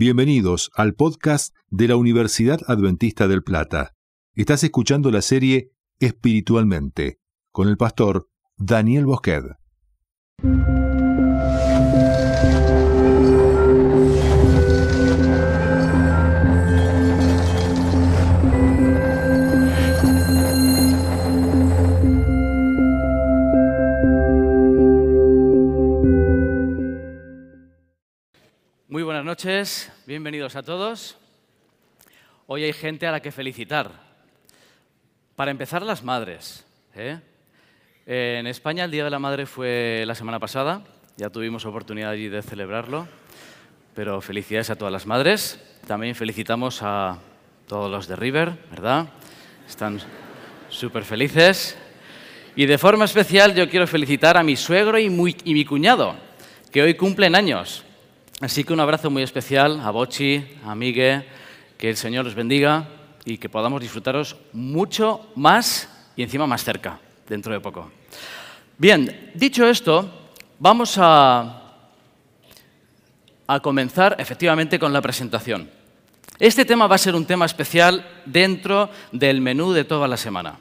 Bienvenidos al podcast de la Universidad Adventista del Plata. Estás escuchando la serie Espiritualmente con el pastor Daniel Bosqued. Buenas noches, bienvenidos a todos. Hoy hay gente a la que felicitar. Para empezar, las madres. ¿eh? En España el Día de la Madre fue la semana pasada, ya tuvimos oportunidad allí de celebrarlo, pero felicidades a todas las madres. También felicitamos a todos los de River, ¿verdad? Están súper felices. Y de forma especial yo quiero felicitar a mi suegro y, y mi cuñado, que hoy cumplen años. Así que un abrazo muy especial a Bochi, a Migue, que el Señor los bendiga y que podamos disfrutaros mucho más y encima más cerca, dentro de poco. Bien, dicho esto, vamos a, a comenzar efectivamente con la presentación. Este tema va a ser un tema especial dentro del menú de toda la semana.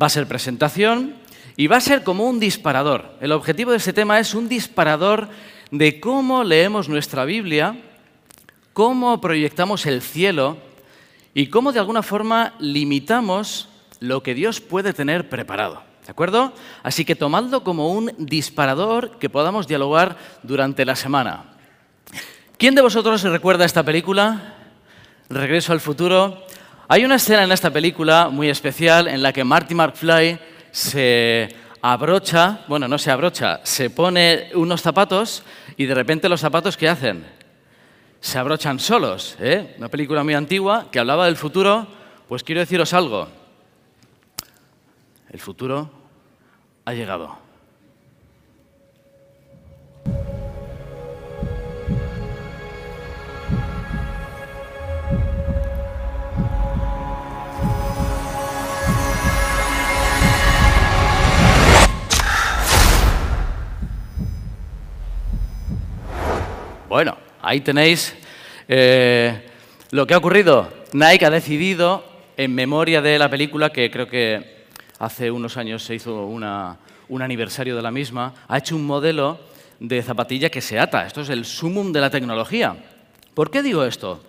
Va a ser presentación y va a ser como un disparador. El objetivo de este tema es un disparador de cómo leemos nuestra Biblia, cómo proyectamos el cielo y cómo de alguna forma limitamos lo que Dios puede tener preparado. ¿De acuerdo? Así que tomadlo como un disparador que podamos dialogar durante la semana. ¿Quién de vosotros recuerda esta película? Regreso al futuro. Hay una escena en esta película muy especial en la que Marty McFly se abrocha, bueno, no se abrocha, se pone unos zapatos y de repente los zapatos ¿qué hacen? Se abrochan solos. ¿eh? Una película muy antigua que hablaba del futuro. Pues quiero deciros algo. El futuro ha llegado. Ahí tenéis eh, lo que ha ocurrido. Nike ha decidido, en memoria de la película, que creo que hace unos años se hizo un aniversario de la misma, ha hecho un modelo de zapatilla que se ata. Esto es el sumum de la tecnología. ¿Por qué digo esto?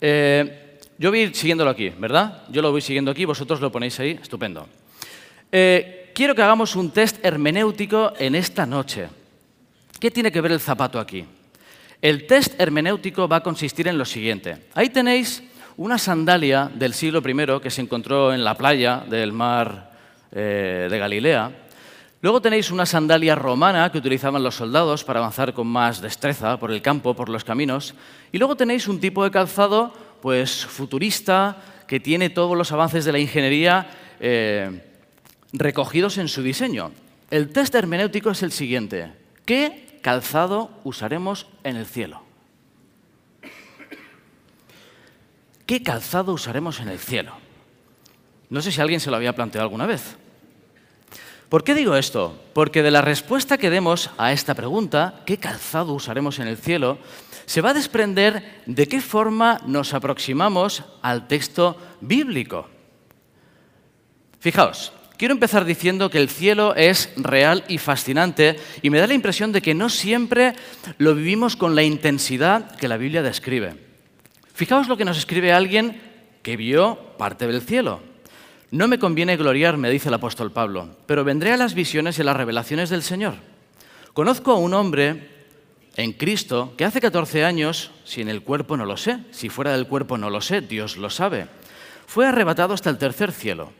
Eh, yo voy siguiéndolo aquí, ¿verdad? Yo lo voy siguiendo aquí, vosotros lo ponéis ahí, estupendo. Eh, quiero que hagamos un test hermenéutico en esta noche. ¿Qué tiene que ver el zapato aquí? El test hermenéutico va a consistir en lo siguiente. Ahí tenéis una sandalia del siglo I que se encontró en la playa del mar eh, de Galilea. Luego tenéis una sandalia romana que utilizaban los soldados para avanzar con más destreza por el campo, por los caminos. Y luego tenéis un tipo de calzado pues, futurista que tiene todos los avances de la ingeniería eh, recogidos en su diseño. El test hermenéutico es el siguiente. ¿Qué calzado usaremos en el cielo? ¿Qué calzado usaremos en el cielo? No sé si alguien se lo había planteado alguna vez. ¿Por qué digo esto? Porque de la respuesta que demos a esta pregunta, ¿qué calzado usaremos en el cielo?, se va a desprender de qué forma nos aproximamos al texto bíblico. Fijaos, quiero empezar diciendo que el cielo es real y fascinante y me da la impresión de que no siempre lo vivimos con la intensidad que la Biblia describe. Fijaos lo que nos escribe alguien que vio parte del cielo. No me conviene gloriarme, dice el apóstol Pablo, pero vendré a las visiones y a las revelaciones del Señor. Conozco a un hombre en Cristo que hace 14 años, si en el cuerpo no lo sé, si fuera del cuerpo no lo sé, Dios lo sabe, fue arrebatado hasta el tercer cielo.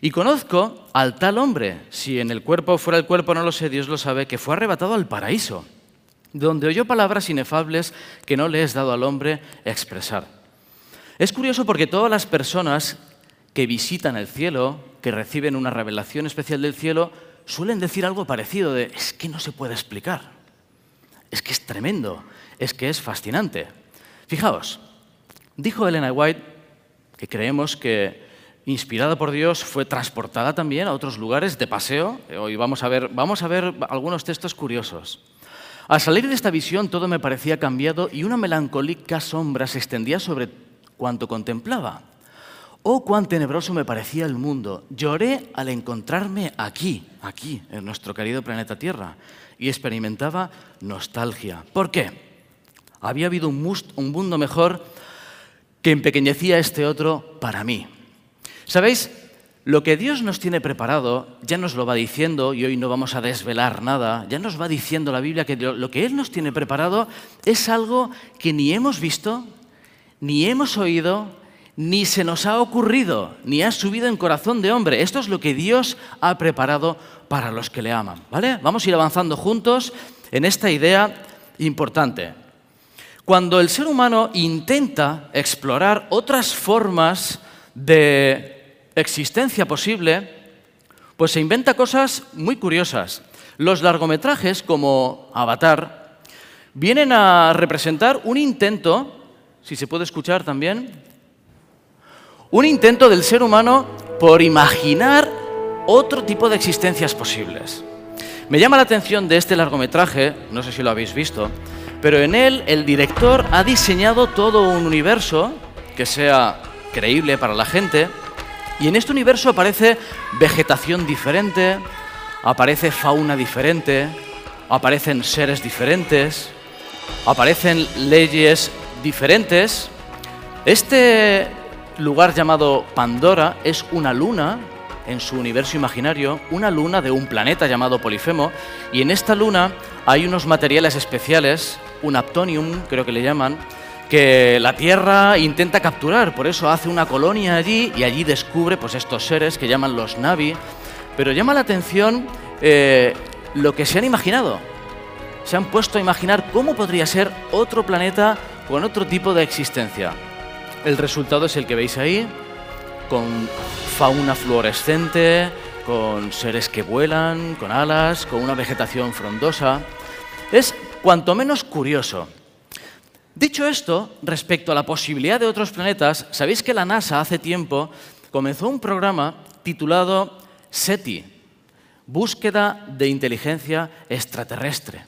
Y conozco al tal hombre, si en el cuerpo fuera del cuerpo no lo sé, Dios lo sabe, que fue arrebatado al paraíso, donde oyó palabras inefables que no le es dado al hombre expresar. Es curioso porque todas las personas que visitan el cielo, que reciben una revelación especial del cielo, suelen decir algo parecido de, es que no se puede explicar, es que es tremendo, es que es fascinante. Fijaos, dijo Elena White que creemos que inspirada por Dios, fue transportada también a otros lugares de paseo. Hoy vamos a ver, vamos a ver algunos textos curiosos. Al salir de esta visión todo me parecía cambiado y una melancólica sombra se extendía sobre cuanto contemplaba. Oh, cuán tenebroso me parecía el mundo. Lloré al encontrarme aquí, aquí, en nuestro querido planeta Tierra, y experimentaba nostalgia. ¿Por qué? Había habido un, mundo mejor que empequeñecía este otro para mí. ¿Sabéis? Lo que Dios nos tiene preparado ya nos lo va diciendo, y hoy no vamos a desvelar nada, ya nos va diciendo la Biblia que lo que Él nos tiene preparado es algo que ni hemos visto, ni hemos oído, ni se nos ha ocurrido, ni ha subido en corazón de hombre. Esto es lo que Dios ha preparado para los que le aman. ¿vale? Vamos a ir avanzando juntos en esta idea importante. Cuando el ser humano intenta explorar otras formas de existencia posible, pues se inventa cosas muy curiosas. Los largometrajes, como Avatar, vienen a representar un intento, si se puede escuchar también, un intento del ser humano por imaginar otro tipo de existencias posibles. Me llama la atención de este largometraje, no sé si lo habéis visto, pero en él el director ha diseñado todo un universo que sea creíble para la gente, y en este universo aparece vegetación diferente, aparece fauna diferente, aparecen seres diferentes, aparecen leyes diferentes. Este lugar llamado Pandora es una luna en su universo imaginario, una luna de un planeta llamado Polifemo, y en esta luna hay unos materiales especiales, un aptonium creo que le llaman, que la Tierra intenta capturar, por eso hace una colonia allí y allí descubre pues, estos seres que llaman los Navi, pero llama la atención eh, lo que se han imaginado. Se han puesto a imaginar cómo podría ser otro planeta con otro tipo de existencia. El resultado es el que veis ahí, con fauna fluorescente, con seres que vuelan, con alas, con una vegetación frondosa. Es cuanto menos curioso. Dicho esto, respecto a la posibilidad de otros planetas, sabéis que la NASA hace tiempo comenzó un programa titulado SETI, Búsqueda de Inteligencia Extraterrestre.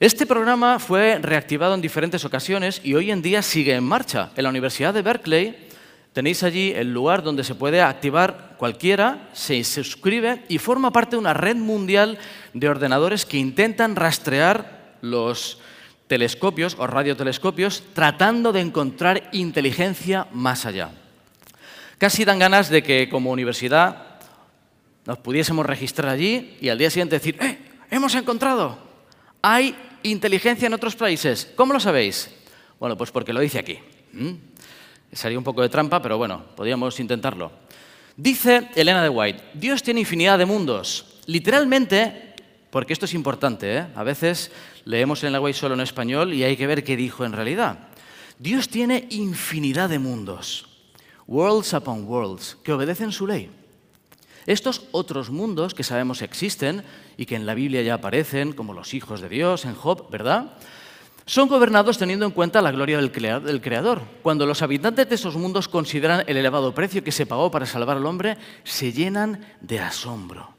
Este programa fue reactivado en diferentes ocasiones y hoy en día sigue en marcha. En la Universidad de Berkeley tenéis allí el lugar donde se puede activar cualquiera, se suscribe y forma parte de una red mundial de ordenadores que intentan rastrear los telescopios o radiotelescopios tratando de encontrar inteligencia más allá. Casi dan ganas de que como universidad nos pudiésemos registrar allí y al día siguiente decir, ¡eh! ¡Hemos encontrado! ¿Hay inteligencia en otros países? ¿Cómo lo sabéis? Bueno, pues porque lo dice aquí. ¿Mm? Sería un poco de trampa, pero bueno, podríamos intentarlo. Dice Elena de White, Dios tiene infinidad de mundos. Literalmente, porque esto es importante, ¿eh? a veces leemos Elena de White solo en español y hay que ver qué dijo en realidad. Dios tiene infinidad de mundos, worlds upon worlds, que obedecen su ley. Estos otros mundos que sabemos existen y que en la Biblia ya aparecen, como los hijos de Dios, en Job, ¿verdad? Son gobernados teniendo en cuenta la gloria del Creador. Cuando los habitantes de esos mundos consideran el elevado precio que se pagó para salvar al hombre, se llenan de asombro.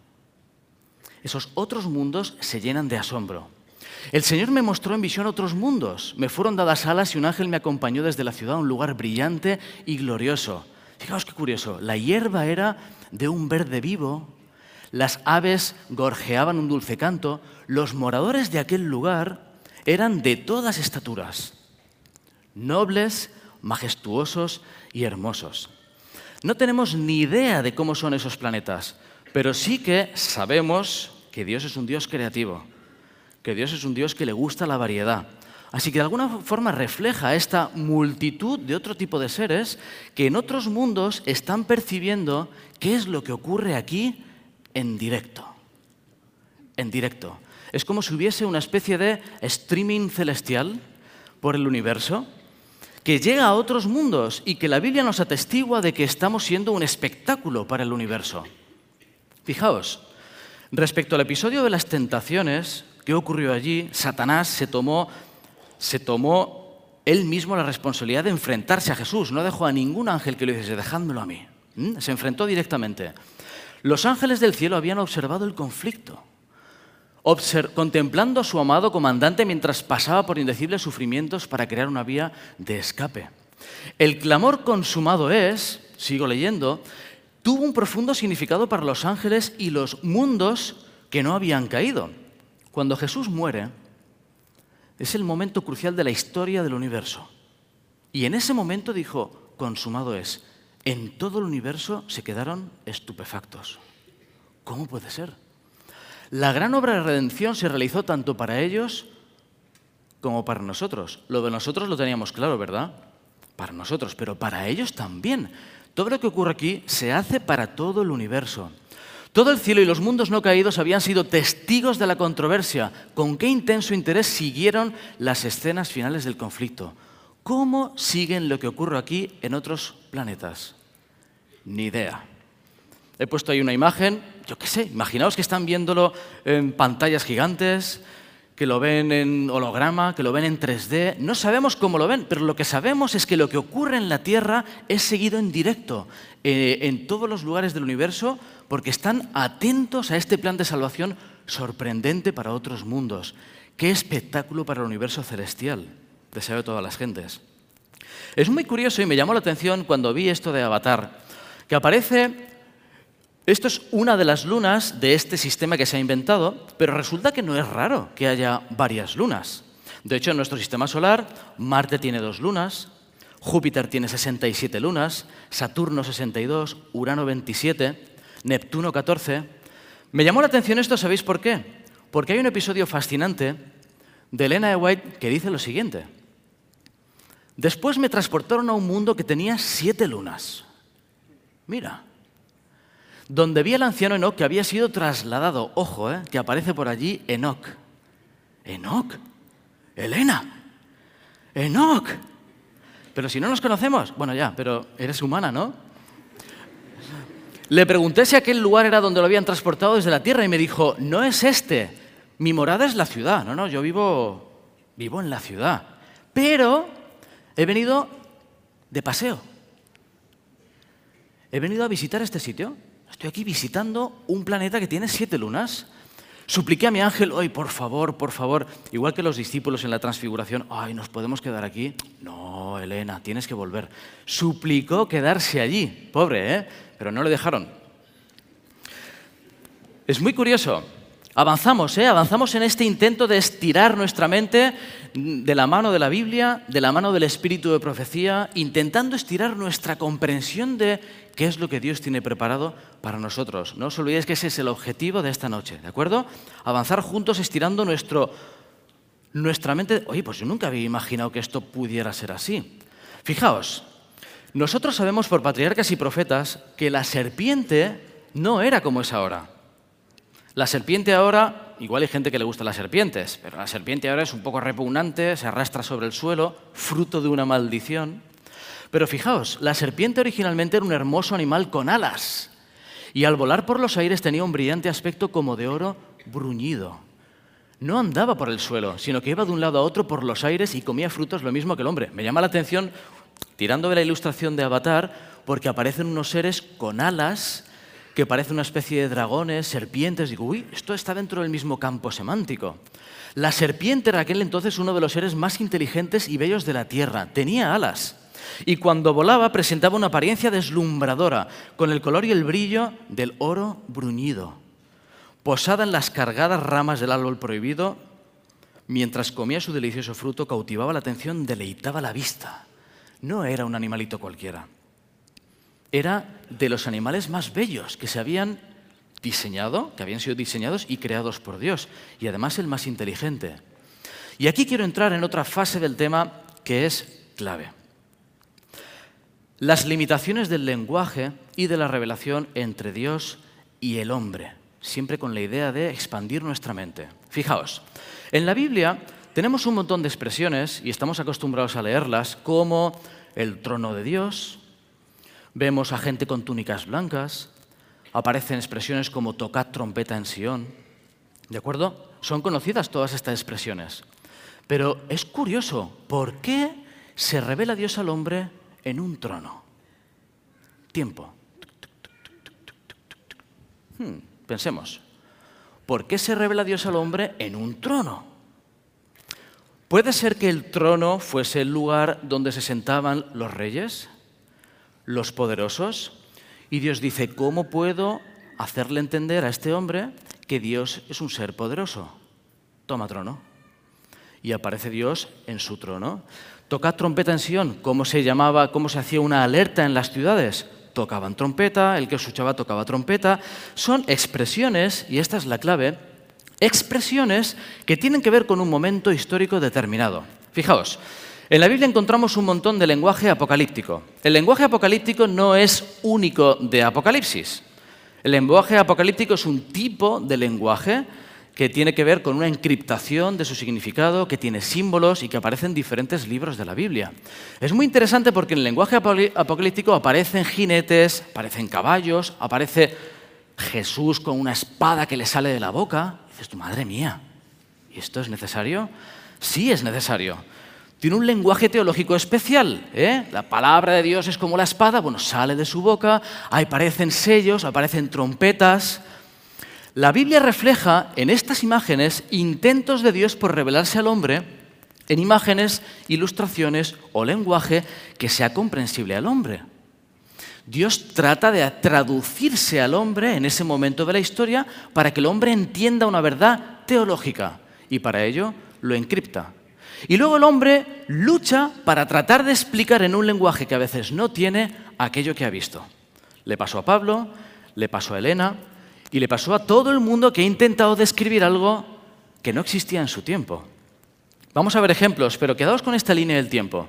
Esos otros mundos se llenan de asombro. El Señor me mostró en visión otros mundos. Me fueron dadas alas y un ángel me acompañó desde la ciudad a un lugar brillante y glorioso. Fijaos qué curioso. La hierba era de un verde vivo, las aves gorjeaban un dulce canto, los moradores de aquel lugar eran de todas estaturas, nobles, majestuosos y hermosos. No tenemos ni idea de cómo son esos planetas, pero sí que sabemos que Dios es un Dios creativo, que Dios es un Dios que le gusta la variedad. Así que de alguna forma refleja esta multitud de otro tipo de seres que en otros mundos están percibiendo qué es lo que ocurre aquí en directo. En directo. Es como si hubiese una especie de streaming celestial por el universo que llega a otros mundos y que la Biblia nos atestigua de que estamos siendo un espectáculo para el universo. Fijaos, respecto al episodio de las tentaciones, ¿qué ocurrió allí? Satanás se tomó se tomó él mismo la responsabilidad de enfrentarse a Jesús. No dejó a ningún ángel que le dijese, dejádmelo a mí. ¿Mm? Se enfrentó directamente. Los ángeles del cielo habían observado el conflicto. contemplando a su amado comandante mientras pasaba por indecibles sufrimientos para crear una vía de escape. El clamor consumado es, sigo leyendo, tuvo un profundo significado para los ángeles y los mundos que no habían caído. Cuando Jesús muere, es el momento crucial de la historia del universo. Y en ese momento dijo, consumado es. En todo el universo se quedaron estupefactos. ¿Cómo puede ser? La gran obra de redención se realizó tanto para ellos como para nosotros. Lo de nosotros lo teníamos claro, ¿verdad? Para nosotros, pero para ellos también. Todo lo que ocurre aquí se hace para todo el universo. Todo el cielo y los mundos no caídos habían sido testigos de la controversia. Con qué intenso interés siguieron las escenas finales del conflicto. ¿Cómo siguen lo que ocurre aquí en otros planetas? Ni idea. He puesto ahí una imagen, yo qué sé, imaginaos que están viéndolo en pantallas gigantes, que lo ven en holograma, que lo ven en 3D. No sabemos cómo lo ven, pero lo que sabemos es que lo que ocurre en la Tierra es seguido en directo eh, en todos los lugares del universo porque están atentos a este plan de salvación sorprendente para otros mundos. Qué espectáculo para el universo celestial, deseo de todas las gentes. Es muy curioso y me llamó la atención cuando vi esto de Avatar, que aparece esto es una de las lunas de este sistema que se ha inventado, pero resulta que no es raro que haya varias lunas. De hecho, en nuestro sistema solar, Marte tiene dos lunas, Júpiter tiene 67 lunas, Saturno 62, Urano 27, Neptuno 14. Me llamó la atención esto, ¿sabéis por qué? Porque hay un episodio fascinante de Elena de White que dice lo siguiente. Después me transportaron a un mundo que tenía siete lunas. Mira, donde vi al anciano Enoch que había sido trasladado, ojo, eh, que aparece por allí Enoch. Enoch, Elena, Enoch. Pero si no nos conocemos, bueno ya, pero eres humana, ¿no? Le pregunté si aquel lugar era donde lo habían transportado desde la tierra y me dijo, no es este, mi morada es la ciudad. No, no, yo vivo, vivo en la ciudad. Pero he venido de paseo. He venido a visitar este sitio Estoy aquí visitando un planeta que tiene siete lunas. Supliqué a mi ángel, ay, por favor, por favor, igual que los discípulos en la transfiguración, ay, ¿nos podemos quedar aquí? No, Elena, tienes que volver. Suplicó quedarse allí, pobre, ¿eh? Pero no le dejaron. Es muy curioso. Avanzamos, ¿eh? Avanzamos en este intento de estirar nuestra mente de la mano de la Biblia, de la mano del espíritu de profecía, intentando estirar nuestra comprensión de qué es lo que Dios tiene preparado para nosotros. No os olvidéis que ese es el objetivo de esta noche, ¿de acuerdo? Avanzar juntos estirando nuestro, nuestra mente. Oye, pues yo nunca había imaginado que esto pudiera ser así. Fijaos, nosotros sabemos por patriarcas y profetas que la serpiente no era como es ahora. La serpiente ahora igual hay gente que le gusta las serpientes, pero la serpiente ahora es un poco repugnante, se arrastra sobre el suelo, fruto de una maldición. Pero fijaos, la serpiente originalmente era un hermoso animal con alas y al volar por los aires tenía un brillante aspecto como de oro bruñido. No andaba por el suelo, sino que iba de un lado a otro por los aires y comía frutos lo mismo que el hombre. Me llama la atención, tirando de la ilustración de Avatar, porque aparecen unos seres con alas que parece una especie de dragones, serpientes. Digo, uy, esto está dentro del mismo campo semántico. La serpiente era aquel entonces uno de los seres más inteligentes y bellos de la tierra. Tenía alas. Y cuando volaba presentaba una apariencia deslumbradora, con el color y el brillo del oro bruñido. Posada en las cargadas ramas del árbol prohibido, mientras comía su delicioso fruto, cautivaba la atención, deleitaba la vista. No era un animalito cualquiera era de los animales más bellos que se habían diseñado, que habían sido diseñados y creados por Dios, y además el más inteligente. Y aquí quiero entrar en otra fase del tema que es clave. Las limitaciones del lenguaje y de la revelación entre Dios y el hombre, siempre con la idea de expandir nuestra mente. Fijaos, en la Biblia tenemos un montón de expresiones, y estamos acostumbrados a leerlas, como el trono de Dios, Vemos a gente con túnicas blancas, aparecen expresiones como tocad trompeta en Sion. ¿De acuerdo? Son conocidas todas estas expresiones. Pero es curioso, ¿por qué se revela Dios al hombre en un trono? Tiempo. Hmm, pensemos. ¿por qué se revela Dios al hombre en un trono? ¿Puede ser que el trono fuese el lugar donde se sentaban los reyes, los poderosos? Y Dios dice, ¿cómo puedo hacerle entender a este hombre que Dios es un ser poderoso? Toma trono. Y aparece Dios en su trono. Toca trompeta en Sion. ¿Cómo se llamaba, cómo se hacía una alerta en las ciudades? Tocaban trompeta, el que escuchaba tocaba trompeta. Son expresiones, y esta es la clave, expresiones que tienen que ver con un momento histórico determinado. Fijaos, en la Biblia encontramos un montón de lenguaje apocalíptico. El lenguaje apocalíptico no es único de Apocalipsis. El lenguaje apocalíptico es un tipo de lenguaje que tiene que ver con una encriptación de su significado, que tiene símbolos y que aparece en diferentes libros de la Biblia. Es muy interesante porque en el lenguaje apocalíptico aparecen jinetes, aparecen caballos, aparece Jesús con una espada que le sale de la boca, dices tu madre mía, ¿y esto es necesario? Sí es necesario. Tiene un lenguaje teológico especial. ¿eh? La palabra de Dios es como la espada, bueno, sale de su boca, aparecen sellos, aparecen trompetas. La Biblia refleja en estas imágenes intentos de Dios por revelarse al hombre en imágenes, ilustraciones o lenguaje que sea comprensible al hombre. Dios trata de traducirse al hombre en ese momento de la historia para que el hombre entienda una verdad teológica y para ello lo encripta. Y luego el hombre lucha para tratar de explicar en un lenguaje que a veces no tiene aquello que ha visto. Le pasó a Pablo, le pasó a Elena y le pasó a todo el mundo que ha intentado describir algo que no existía en su tiempo. Vamos a ver ejemplos, pero quedaos con esta línea del tiempo.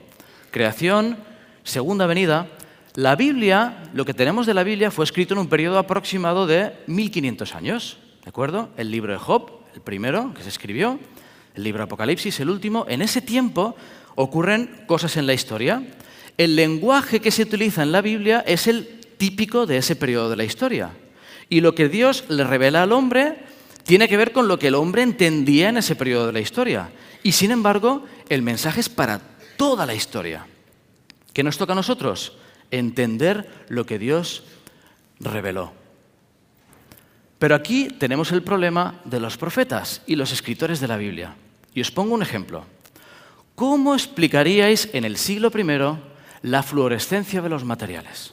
Creación, segunda venida, la Biblia, lo que tenemos de la Biblia, fue escrito en un periodo aproximado de 1500 años. ¿De acuerdo? El libro de Job, el primero que se escribió, el libro Apocalipsis, el último. En ese tiempo ocurren cosas en la historia. El lenguaje que se utiliza en la Biblia es el típico de ese periodo de la historia. Y lo que Dios le revela al hombre tiene que ver con lo que el hombre entendía en ese periodo de la historia. Y sin embargo, el mensaje es para toda la historia. ¿Qué nos toca a nosotros? entender lo que Dios reveló. Pero aquí tenemos el problema de los profetas y los escritores de la Biblia. Y os pongo un ejemplo. ¿Cómo explicaríais en el siglo I la fluorescencia de los materiales?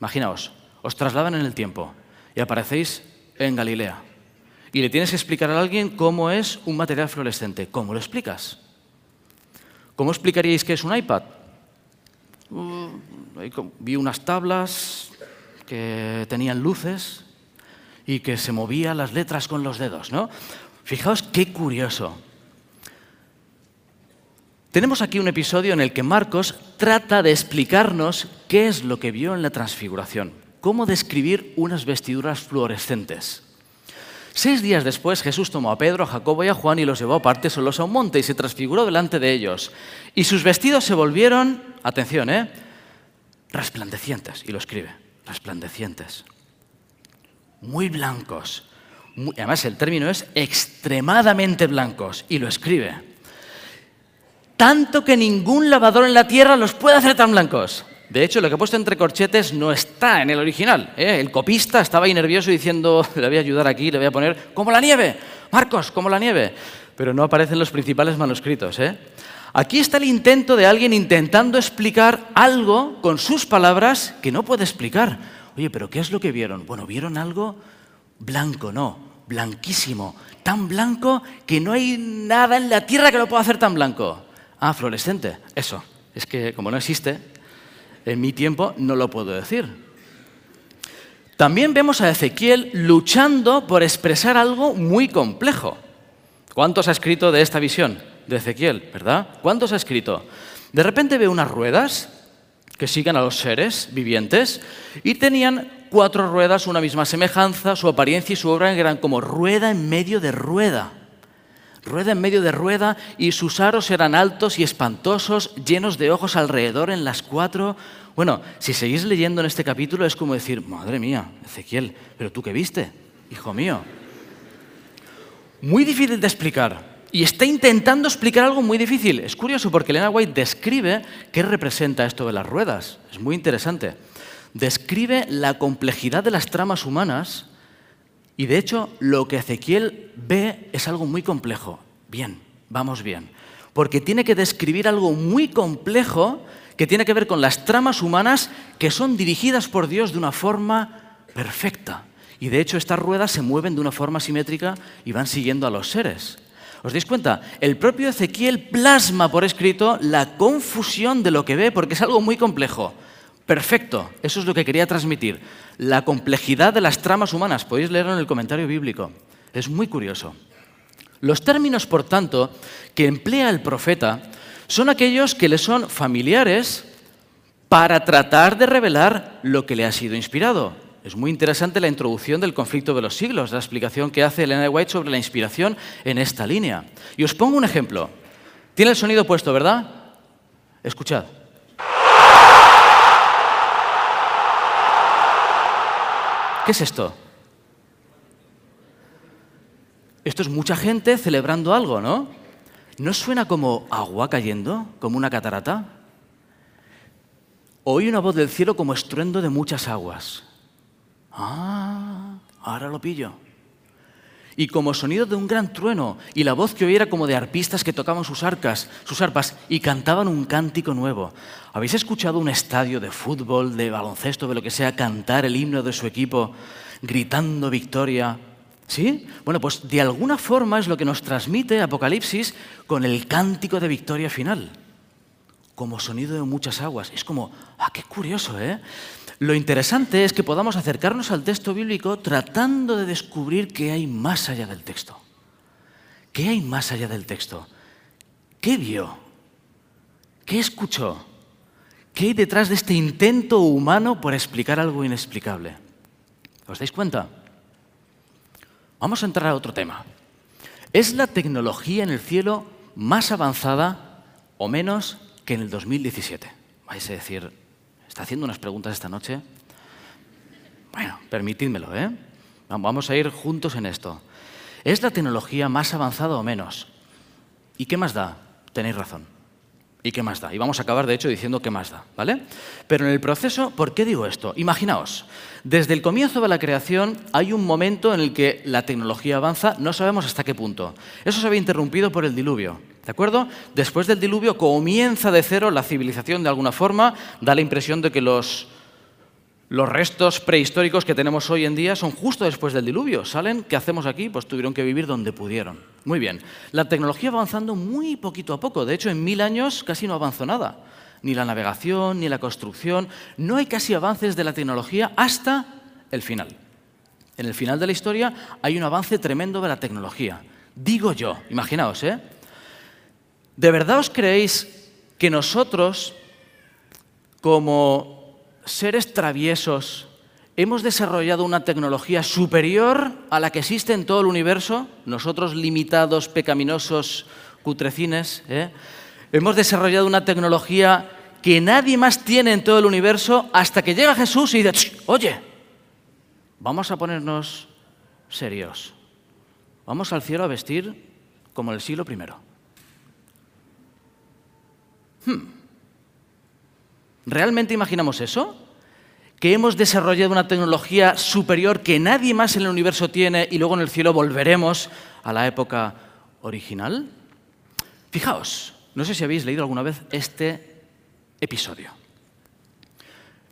Imaginaos, os trasladan en el tiempo y aparecéis en Galilea. Y le tienes que explicar a alguien cómo es un material fluorescente. ¿Cómo lo explicas? ¿Cómo explicaríais qué es un iPad? vi unas tablas que tenían luces y que se movían las letras con los dedos, ¿no? Fijaos qué curioso. Tenemos aquí un episodio en el que Marcos trata de explicarnos qué es lo que vio en la transfiguración, cómo describir unas vestiduras fluorescentes. Seis días después Jesús tomó a Pedro, a Jacobo y a Juan y los llevó aparte solos a un monte y se transfiguró delante de ellos. Y sus vestidos se volvieron, atención, ¿eh? resplandecientes, y lo escribe, resplandecientes, muy blancos. además el término es extremadamente blancos, y lo escribe. Tanto que ningún lavador en la tierra los puede hacer tan blancos. De hecho, lo que he puesto entre corchetes no está en el original. ¿eh? El copista estaba ahí nervioso diciendo, le voy a ayudar aquí, le voy a poner, como la nieve, Marcos, como la nieve. Pero no aparecen los principales manuscritos. ¿eh? Aquí está el intento de alguien intentando explicar algo con sus palabras que no puede explicar. Oye, pero ¿qué es lo que vieron? Bueno, vieron algo blanco, no, blanquísimo, tan blanco que no hay nada en la tierra que lo pueda hacer tan blanco. Ah, fluorescente, eso. Es que como no existe, en mi tiempo no lo puedo decir. También vemos a Ezequiel luchando por expresar algo muy complejo. ¿Cuántos ha escrito de esta visión? de Ezequiel, ¿verdad? ¿Cuántos ha escrito? De repente ve unas ruedas que siguen a los seres vivientes y tenían cuatro ruedas, una misma semejanza, su apariencia y su obra eran como rueda en medio de rueda. Rueda en medio de rueda y sus aros eran altos y espantosos, llenos de ojos alrededor en las cuatro. Bueno, si seguís leyendo en este capítulo es como decir, madre mía, Ezequiel, pero tú qué viste, hijo mío. Muy difícil de explicar, y está intentando explicar algo muy difícil. Es curioso porque Elena White describe qué representa esto de las ruedas. Es muy interesante. Describe la complejidad de las tramas humanas Y de hecho, lo que Ezequiel ve es algo muy complejo. Bien, vamos bien. Porque tiene que describir algo muy complejo que tiene que ver con las tramas humanas que son dirigidas por Dios de una forma perfecta. Y de hecho estas ruedas se mueven de una forma simétrica y van siguiendo a los seres. ¿Os dais cuenta? El propio Ezequiel plasma por escrito la confusión de lo que ve porque es algo muy complejo. Perfecto, eso es lo que quería transmitir. La complejidad de las tramas humanas, podéis leerlo en el comentario bíblico. Es muy curioso. Los términos, por tanto, que emplea el profeta son aquellos que le son familiares para tratar de revelar lo que le ha sido inspirado. Es muy interesante la introducción del conflicto de los siglos, la explicación que hace Elena White sobre la inspiración en esta línea. Y os pongo un ejemplo. Tiene el sonido puesto, ¿verdad? Escuchad. ¿Qué es esto? Esto es mucha gente celebrando algo, ¿no? ¿No suena como agua cayendo, como una catarata? Oí una voz del cielo como estruendo de muchas aguas. Ah, ahora lo pillo. Y como sonido de un gran trueno, y la voz que oí era como de arpistas que tocaban sus sus arpas, y cantaban un cántico nuevo. ¿Habéis escuchado un estadio de fútbol, de baloncesto, de lo que sea, cantar el himno de su equipo, gritando victoria? ¿Sí? Bueno, pues de alguna forma es lo que nos transmite Apocalipsis con el cántico de victoria final, como sonido de muchas aguas. Es como, ah, qué curioso, ¿eh? Lo interesante es que podamos acercarnos al texto bíblico tratando de descubrir qué hay más allá del texto. ¿Qué hay más allá del texto? ¿Qué vio? ¿Qué escuchó? ¿Qué hay detrás de este intento humano por explicar algo inexplicable? ¿Os dais cuenta? Vamos a entrar a otro tema. ¿Es la tecnología en el cielo más avanzada o menos que en el 2017? Vais a decir, ¿está haciendo unas preguntas esta noche? Bueno, permitidmelo, ¿eh? Vamos a ir juntos en esto. ¿Es la tecnología más avanzada o menos? ¿Y qué más da? Tenéis razón. ¿Y qué más da? Y vamos a acabar, de hecho, diciendo qué más da, ¿vale? Pero en el proceso, ¿por qué digo esto? Imaginaos, desde el comienzo de la creación hay un momento en el que la tecnología avanza, no sabemos hasta qué punto. Eso se había interrumpido por el diluvio, ¿de acuerdo? Después del diluvio comienza de cero la civilización de alguna forma, da la impresión de que los los restos prehistóricos que tenemos hoy en día son justo después del diluvio. Salen, ¿qué hacemos aquí? Pues tuvieron que vivir donde pudieron. Muy bien. La tecnología va avanzando muy poquito a poco. De hecho, en mil años casi no avanzó nada. Ni la navegación, ni la construcción. No hay casi avances de la tecnología hasta el final. En el final de la historia hay un avance tremendo de la tecnología. Digo yo, imaginaos, ¿eh? ¿De verdad os creéis que nosotros, como seres traviesos, hemos desarrollado una tecnología superior a la que existe en todo el universo, nosotros limitados, pecaminosos, cutrecines, ¿eh? hemos desarrollado una tecnología que nadie más tiene en todo el universo hasta que llega Jesús y dice, oye, vamos a ponernos serios, vamos al cielo a vestir como el siglo primero. Hmm. ¿Realmente imaginamos eso? ¿Que hemos desarrollado una tecnología superior que nadie más en el universo tiene y luego en el cielo volveremos a la época original? Fijaos, no sé si habéis leído alguna vez este episodio.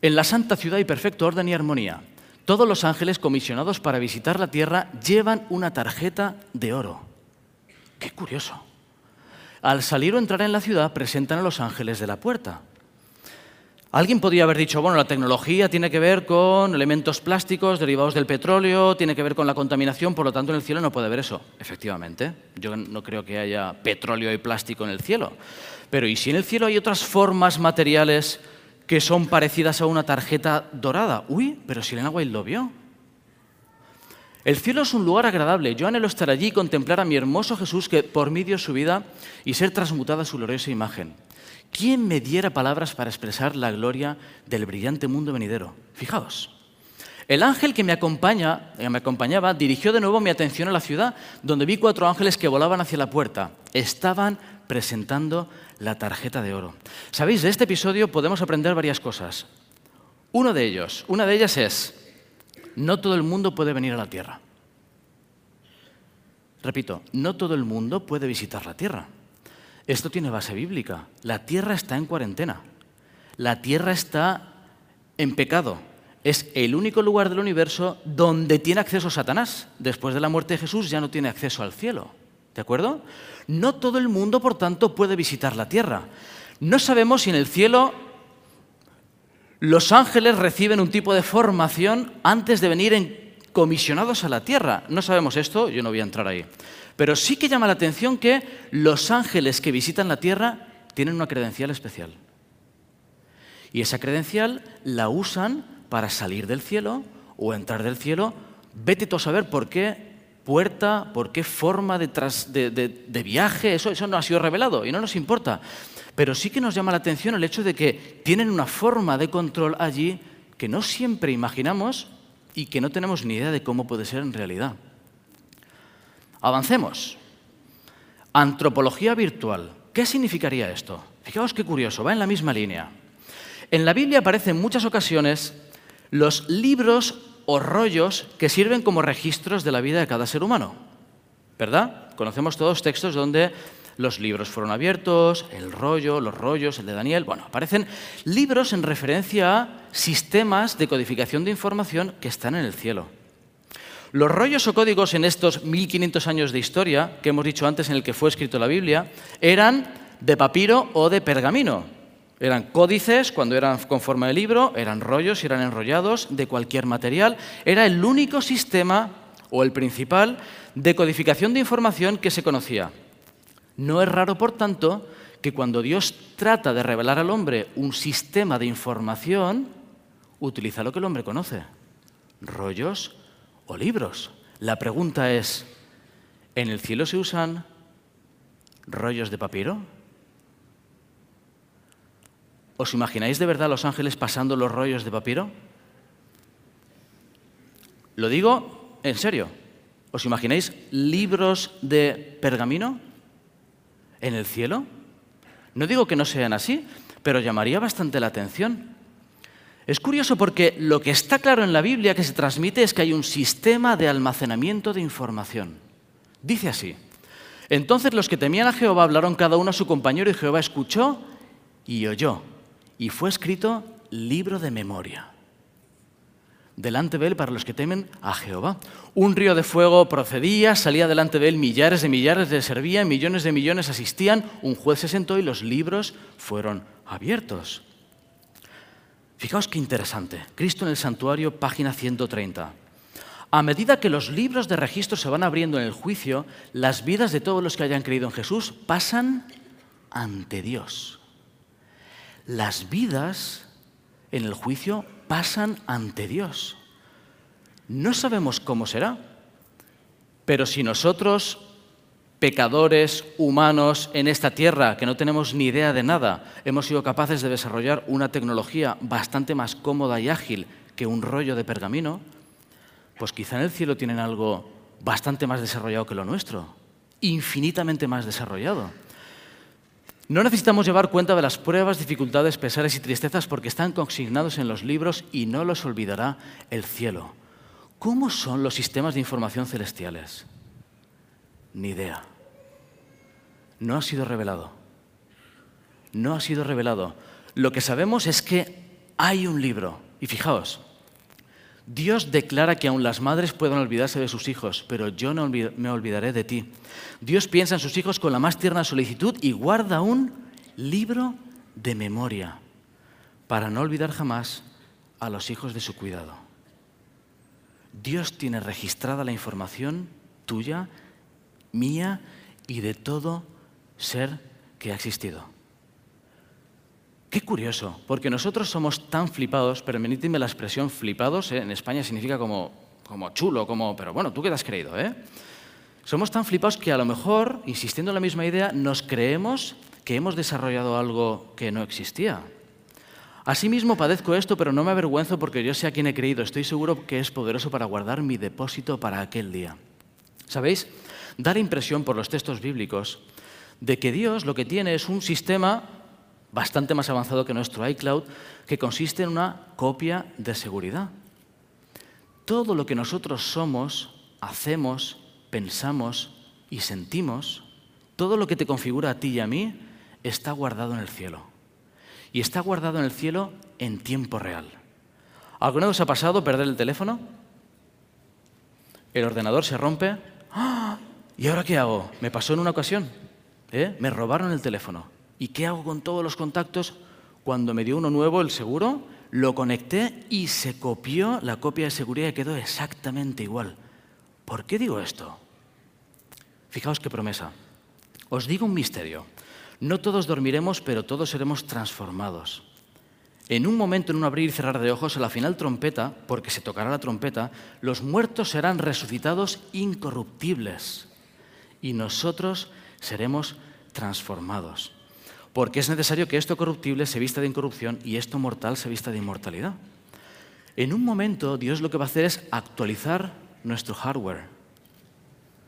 En la santa ciudad y perfecto orden y armonía, todos los ángeles comisionados para visitar la tierra llevan una tarjeta de oro. Qué curioso. Al salir o entrar en la ciudad presentan a los ángeles de la puerta. Alguien podría haber dicho, bueno, la tecnología tiene que ver con elementos plásticos derivados del petróleo, tiene que ver con la contaminación, por lo tanto en el cielo no puede haber eso. Efectivamente, yo no creo que haya petróleo y plástico en el cielo. Pero ¿y si en el cielo hay otras formas materiales que son parecidas a una tarjeta dorada? Uy, pero si Elena White lo vio. El cielo es un lugar agradable. Yo anhelo estar allí y contemplar a mi hermoso Jesús que por mí dio su vida y ser transmutada su gloriosa imagen. ¿quién me diera palabras para expresar la gloria del brillante mundo venidero? Fijaos. El ángel que me, que me acompañaba dirigió de nuevo mi atención a la ciudad, donde vi cuatro ángeles que volaban hacia la puerta. Estaban presentando la tarjeta de oro. Sabéis, de este episodio podemos aprender varias cosas. Uno de ellos, una de ellas es, no todo el mundo puede venir a la tierra. Repito, no todo el mundo puede visitar la Tierra. Esto tiene base bíblica. La Tierra está en cuarentena. La Tierra está en pecado. Es el único lugar del universo donde tiene acceso Satanás. Después de la muerte de Jesús ya no tiene acceso al cielo. ¿De acuerdo? No todo el mundo, por tanto, puede visitar la Tierra. No sabemos si en el cielo los ángeles reciben un tipo de formación antes de venir en comisionados a la tierra. No sabemos esto, yo no voy a entrar ahí. Pero sí que llama la atención que los ángeles que visitan la tierra tienen una credencial especial. Y esa credencial la usan para salir del cielo o entrar del cielo. Vete tú a saber por qué puerta, por qué forma de, viaje, eso, eso no ha sido revelado y no nos importa. Pero sí que nos llama la atención el hecho de que tienen una forma de control allí que no siempre imaginamos y que no tenemos ni idea de cómo puede ser en realidad. Avancemos. Antropología virtual. ¿Qué significaría esto? Fijaos qué curioso, va en la misma línea. En la Biblia aparecen en muchas ocasiones los libros o rollos que sirven como registros de la vida de cada ser humano. ¿Verdad? Conocemos todos textos donde los libros fueron abiertos, el rollo, los rollos, el de Daniel. Bueno, aparecen libros en referencia a sistemas de codificación de información que están en el cielo. Los rollos o códigos en estos 1500 años de historia, que hemos dicho antes en el que fue escrito la Biblia, eran de papiro o de pergamino. Eran códices cuando eran con forma de libro, eran rollos y eran enrollados de cualquier material. Era el único sistema o el principal de codificación de información que se conocía. No es raro, por tanto, que cuando Dios trata de revelar al hombre un sistema de información, utiliza lo que el hombre conoce, rollos o libros. La pregunta es, ¿en el cielo se usan rollos de papiro? ¿Os imagináis de verdad los ángeles pasando los rollos de papiro? Lo digo en serio. ¿Os imagináis libros de pergamino? En el cielo? No digo que no sean así, pero llamaría bastante la atención. Es curioso porque lo que está claro en la Biblia que se transmite es que hay un sistema de almacenamiento de información. Dice así, entonces los que temían a Jehová hablaron cada uno a su compañero y Jehová escuchó y oyó. Y fue escrito libro de memoria delante de él para los que temen a Jehová. Un río de fuego procedía, salía delante de él, millares de millares le servían, millones de millones asistían, un juez se sentó y los libros fueron abiertos. Fijaos qué interesante. Cristo en el santuario, página 130. A medida que los libros de registro se van abriendo en el juicio, las vidas de todos los que hayan creído en Jesús pasan ante Dios. Las vidas en el juicio pasan ante Dios. No sabemos cómo será, pero si nosotros, pecadores humanos en esta tierra, que no tenemos ni idea de nada, hemos sido capaces de desarrollar una tecnología bastante más cómoda y ágil que un rollo de pergamino, pues quizá en el cielo tienen algo bastante más desarrollado que lo nuestro, infinitamente más desarrollado. No necesitamos llevar cuenta de las pruebas, dificultades, pesares y tristezas porque están consignados en los libros y no los olvidará el cielo. ¿Cómo son los sistemas de información celestiales? Ni idea. No ha sido revelado. No ha sido revelado. Lo que sabemos es que hay un libro. Y fijaos, Dios declara que aun las madres pueden olvidarse de sus hijos, pero yo no me olvidaré de ti. Dios piensa en sus hijos con la más tierna solicitud y guarda un libro de memoria para no olvidar jamás a los hijos de su cuidado. Dios tiene registrada la información tuya, mía y de todo ser que ha existido. Qué curioso, porque nosotros somos tan flipados, permíteme la expresión flipados, ¿eh? en España significa como, como chulo, como, pero bueno, tú qué te has creído, ¿eh? Somos tan flipados que a lo mejor, insistiendo en la misma idea, nos creemos que hemos desarrollado algo que no existía. Asimismo padezco esto, pero no me avergüenzo porque yo sé a quién he creído. Estoy seguro que es poderoso para guardar mi depósito para aquel día. ¿Sabéis? Dar impresión por los textos bíblicos de que Dios lo que tiene es un sistema bastante más avanzado que nuestro iCloud, que consiste en una copia de seguridad. Todo lo que nosotros somos, hacemos, pensamos, y sentimos, todo lo que te configura a ti y a mí está guardado en el cielo. Y está guardado en el cielo en tiempo real. ¿Alguna os ha pasado perder el teléfono? El ordenador se rompe. ¡Ah! ¿Y ahora qué hago? Me pasó en una ocasión. ¿eh? Me robaron el teléfono. ¿Y qué hago con todos los contactos? Cuando me dio uno nuevo, el seguro, lo conecté y se copió la copia de seguridad y quedó exactamente igual. ¿Por qué digo esto? Fijaos qué promesa. Os digo un misterio. No todos dormiremos, pero todos seremos transformados. En un momento, en un abrir y cerrar de ojos, a la final trompeta, porque se tocará la trompeta, los muertos serán resucitados incorruptibles y nosotros seremos transformados. Porque es necesario que esto corruptible se vista de incorrupción y esto mortal se vista de inmortalidad. En un momento, Dios lo que va a hacer es actualizar nuestro hardware.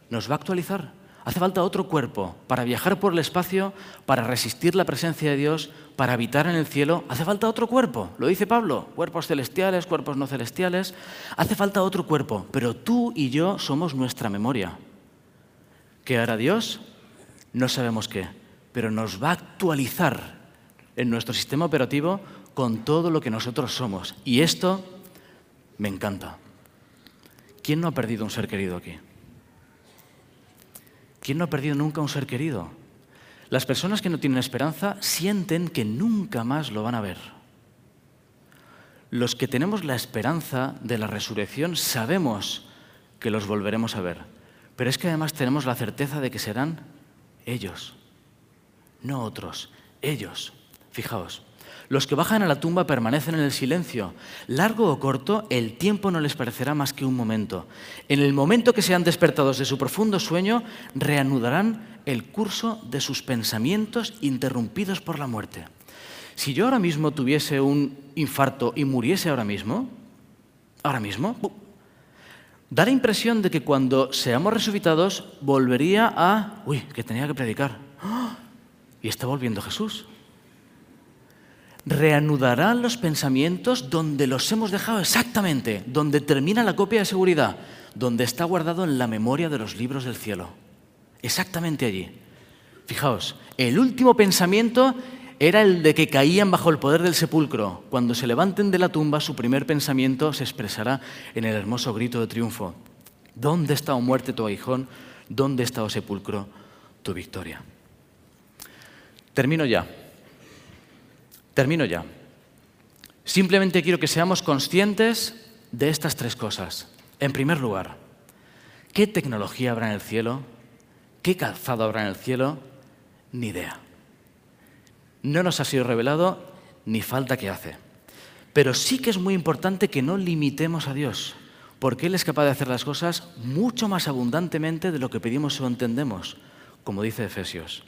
Nos va a actualizar. Hace falta otro cuerpo para viajar por el espacio, para resistir la presencia de Dios, para habitar en el cielo. Hace falta otro cuerpo, lo dice Pablo, cuerpos celestiales, cuerpos no celestiales. Hace falta otro cuerpo, pero tú y yo somos nuestra memoria. ¿Qué hará Dios? No sabemos qué, pero nos va a actualizar en nuestro sistema operativo con todo lo que nosotros somos. Y esto me encanta. ¿Quién no ha perdido un ser querido aquí? ¿Quién no ha perdido nunca un ser querido? Las personas que no tienen esperanza sienten que nunca más lo van a ver. Los que tenemos la esperanza de la resurrección sabemos que los volveremos a ver, pero es que además tenemos la certeza de que serán ellos, no otros, ellos. Fijaos, los que bajan a la tumba permanecen en el silencio. Largo o corto, el tiempo no les parecerá más que un momento. En el momento que sean despertados de su profundo sueño, reanudarán el curso de sus pensamientos interrumpidos por la muerte. Si yo ahora mismo tuviese un infarto y muriese ahora mismo, ahora mismo, da la impresión de que cuando seamos resucitados volvería a... Uy, que tenía que predicar. ¡Ah! Y está volviendo Jesús reanudará los pensamientos donde los hemos dejado exactamente, donde termina la copia de seguridad, donde está guardado en la memoria de los libros del cielo. Exactamente allí. Fijaos, el último pensamiento era el de que caían bajo el poder del sepulcro. Cuando se levanten de la tumba, su primer pensamiento se expresará en el hermoso grito de triunfo. ¿Dónde está, o muerte, tu aguijón? ¿Dónde está, o sepulcro, tu victoria? Termino ya. Termino ya. Simplemente quiero que seamos conscientes de estas tres cosas. En primer lugar, ¿qué tecnología habrá en el cielo? ¿Qué calzado habrá en el cielo? Ni idea. No nos ha sido revelado ni falta que hace. Pero sí que es muy importante que no limitemos a Dios, porque Él es capaz de hacer las cosas mucho más abundantemente de lo que pedimos o entendemos, como dice Efesios.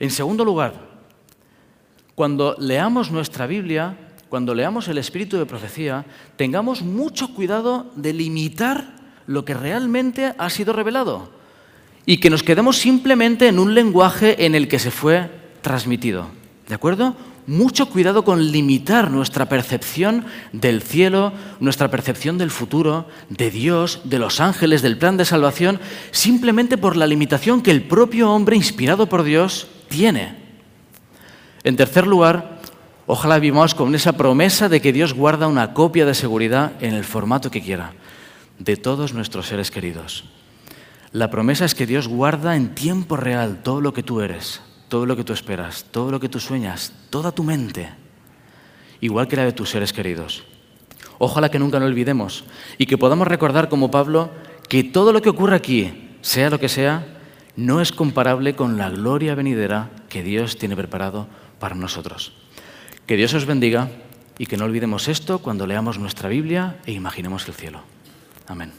En segundo lugar, cuando leamos nuestra Biblia, cuando leamos el espíritu de profecía, tengamos mucho cuidado de limitar lo que realmente ha sido revelado y que nos quedemos simplemente en un lenguaje en el que se fue transmitido. ¿De acuerdo? Mucho cuidado con limitar nuestra percepción del cielo, nuestra percepción del futuro, de Dios, de los ángeles, del plan de salvación, simplemente por la limitación que el propio hombre inspirado por Dios tiene. En tercer lugar, ojalá vivamos con esa promesa de que Dios guarda una copia de seguridad en el formato que quiera de todos nuestros seres queridos. La promesa es que Dios guarda en tiempo real todo lo que tú eres, todo lo que tú esperas, todo lo que tú sueñas, toda tu mente, igual que la de tus seres queridos. Ojalá que nunca lo olvidemos y que podamos recordar como Pablo que todo lo que ocurre aquí, sea lo que sea, no es comparable con la gloria venidera que Dios tiene preparado para nosotros. Que Dios os bendiga y que no olvidemos esto cuando leamos nuestra Biblia e imaginemos el cielo. Amén.